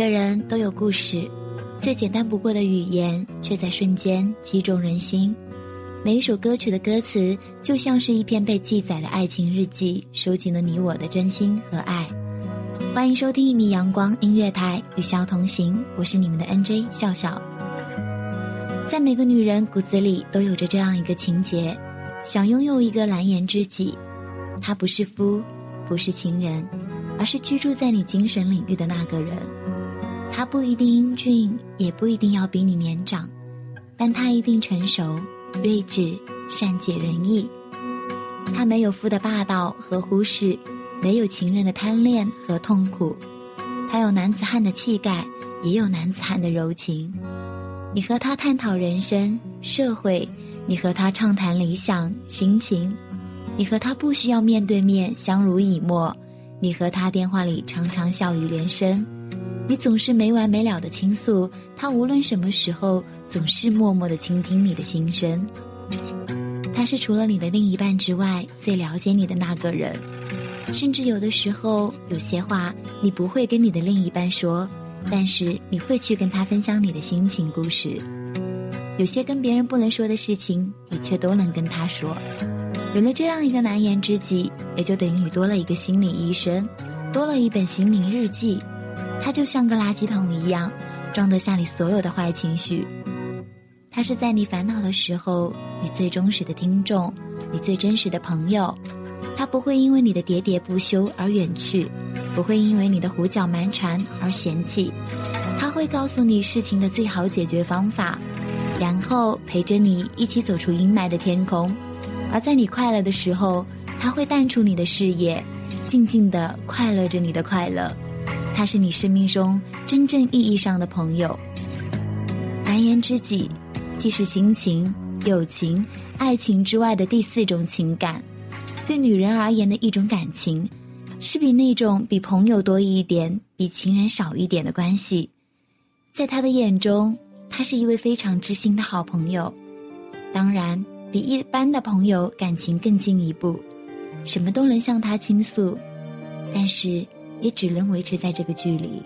每个人都有故事，最简单不过的语言，却在瞬间击中人心。每一首歌曲的歌词，就像是一篇被记载的爱情日记，收集了你我的真心和爱。欢迎收听一米阳光音乐台，与笑同行，我是你们的 NJ 笑笑。在每个女人骨子里都有着这样一个情节，想拥有一个蓝颜知己，他不是夫，不是情人，而是居住在你精神领域的那个人。他不一定英俊，也不一定要比你年长，但他一定成熟、睿智、善解人意。他没有夫的霸道和忽视，没有情人的贪恋和痛苦，他有男子汉的气概，也有男子汉的柔情。你和他探讨人生、社会，你和他畅谈理想、心情，你和他不需要面对面相濡以沫，你和他电话里常常笑语连声。你总是没完没了的倾诉，他无论什么时候总是默默的倾听你的心声。他是除了你的另一半之外最了解你的那个人，甚至有的时候有些话你不会跟你的另一半说，但是你会去跟他分享你的心情故事。有些跟别人不能说的事情，你却都能跟他说。有了这样一个难言知己，也就等于你多了一个心理医生，多了一本心灵日记。他就像个垃圾桶一样，装得下你所有的坏情绪。他是在你烦恼的时候，你最忠实的听众，你最真实的朋友。他不会因为你的喋喋不休而远去，不会因为你的胡搅蛮缠而嫌弃。他会告诉你事情的最好解决方法，然后陪着你一起走出阴霾的天空。而在你快乐的时候，他会淡出你的视野，静静的快乐着你的快乐。他是你生命中真正意义上的朋友，蓝颜知己，既是亲情、友情、爱情之外的第四种情感。对女人而言的一种感情，是比那种比朋友多一点、比情人少一点的关系。在他的眼中，他是一位非常知心的好朋友，当然比一般的朋友感情更进一步，什么都能向他倾诉，但是。也只能维持在这个距离。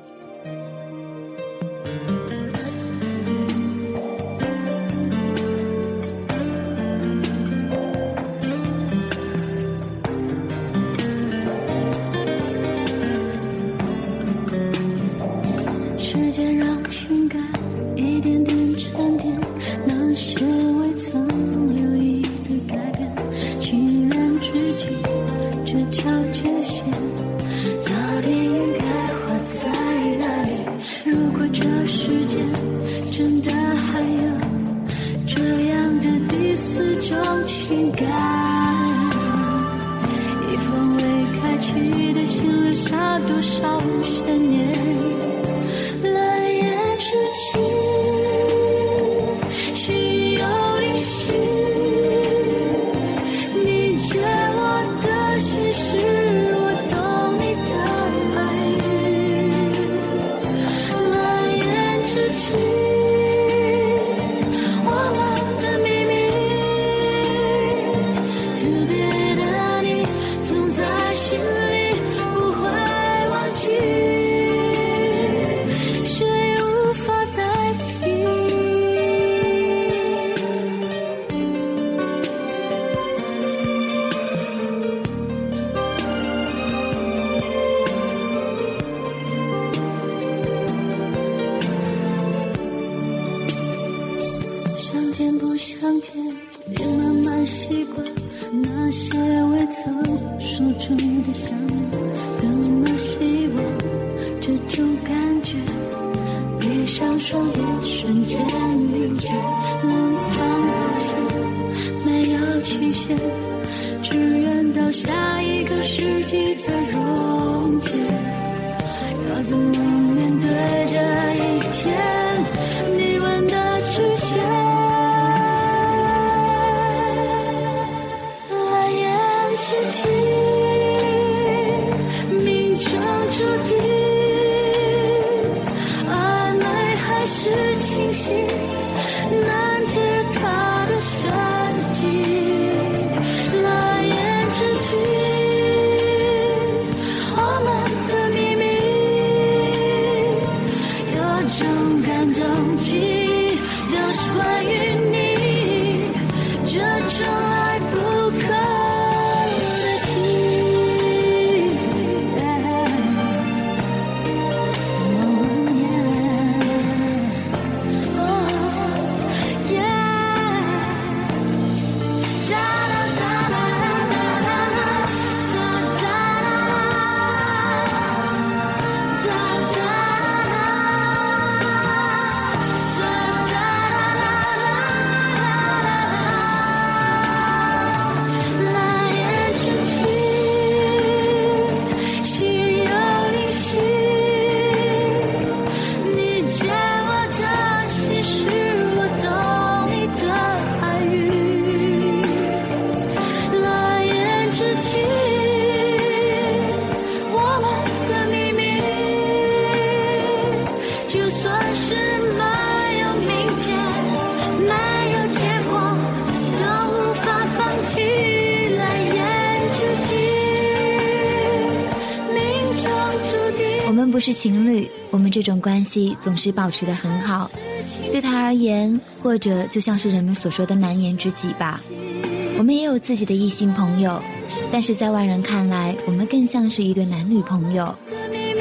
消失。下一个世纪。不是情侣，我们这种关系总是保持的很好。对他而言，或者就像是人们所说的难言知己吧。我们也有自己的异性朋友，但是在外人看来，我们更像是一对男女朋友。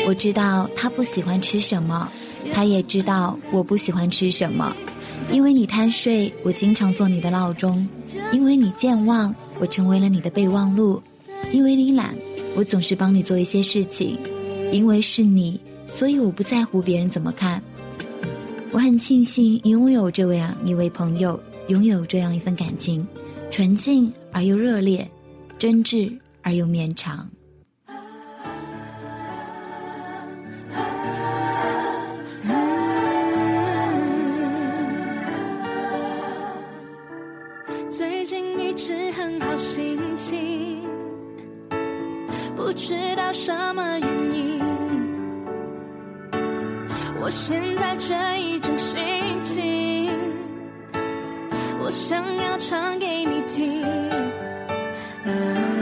我知道他不喜欢吃什么，他也知道我不喜欢吃什么。因为你贪睡，我经常做你的闹钟；因为你健忘，我成为了你的备忘录；因为你懒，我总是帮你做一些事情。因为是你，所以我不在乎别人怎么看。我很庆幸拥有这样一位朋友，拥有这样一份感情，纯净而又热烈，真挚而又绵长。最近一直很好心情，不知道什么原因。我现在这一种心情，我想要唱给你听。啊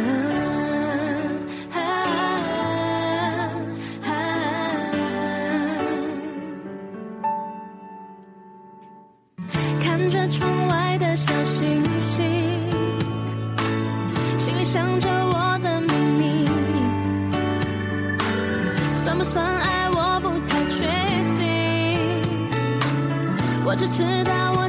我只知道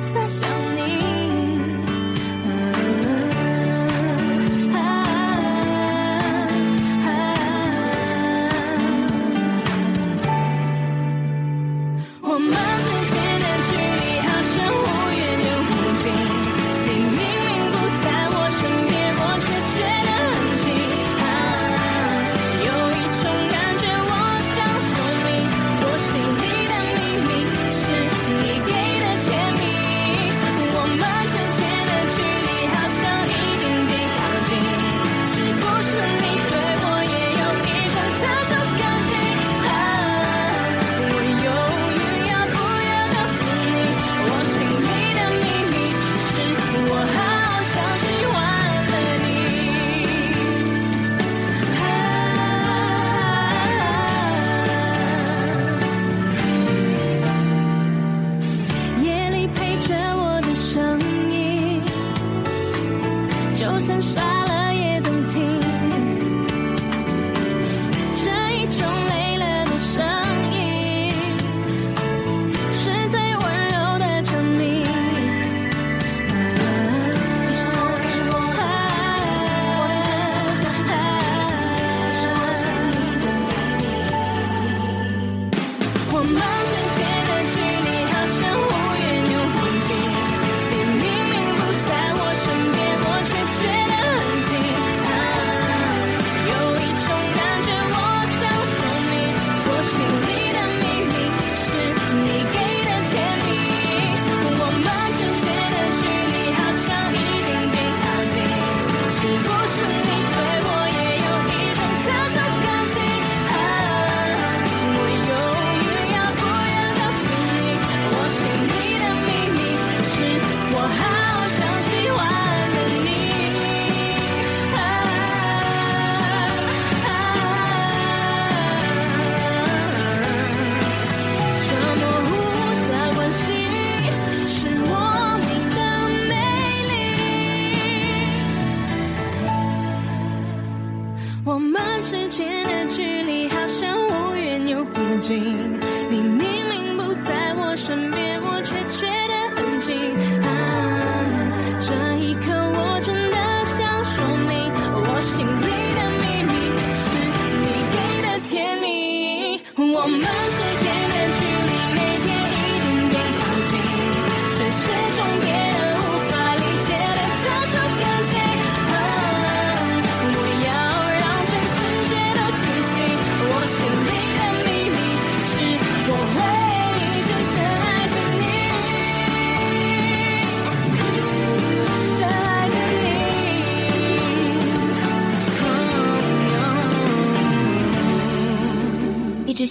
你明明不在我身边，我却觉得很近。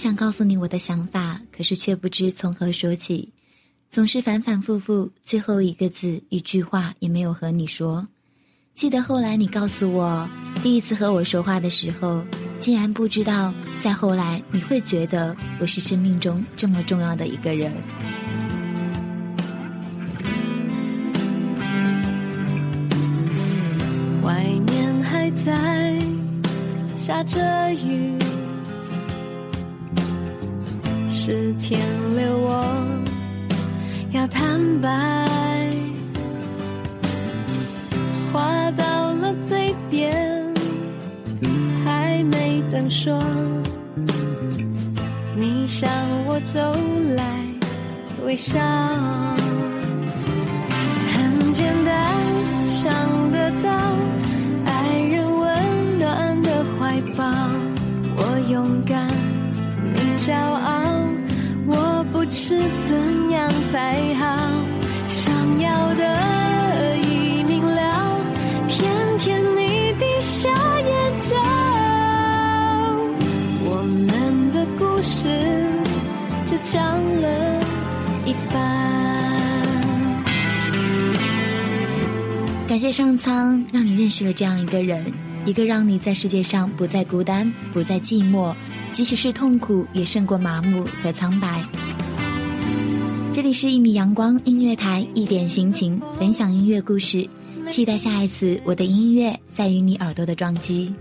想告诉你我的想法，可是却不知从何说起，总是反反复复，最后一个字、一句话也没有和你说。记得后来你告诉我，第一次和我说话的时候，竟然不知道，再后来你会觉得我是生命中这么重要的一个人。是天留我要坦白，话到了嘴边，还没等说，你向我走来，微笑。很简单，想得到爱人温暖的怀抱。我勇敢，你骄傲，是怎样才好。想要的已明了，偏偏你低下眼角。我们的故事只讲了一半。感谢上苍，让你认识了这样一个人，一个让你在世界上不再孤单、不再寂寞，即使是痛苦也胜过麻木和苍白。这里是一米阳光音乐台，一点心情，分享音乐故事，期待下一次我的音乐在于你耳朵的撞击。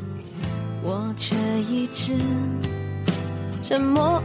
我却一直沉默。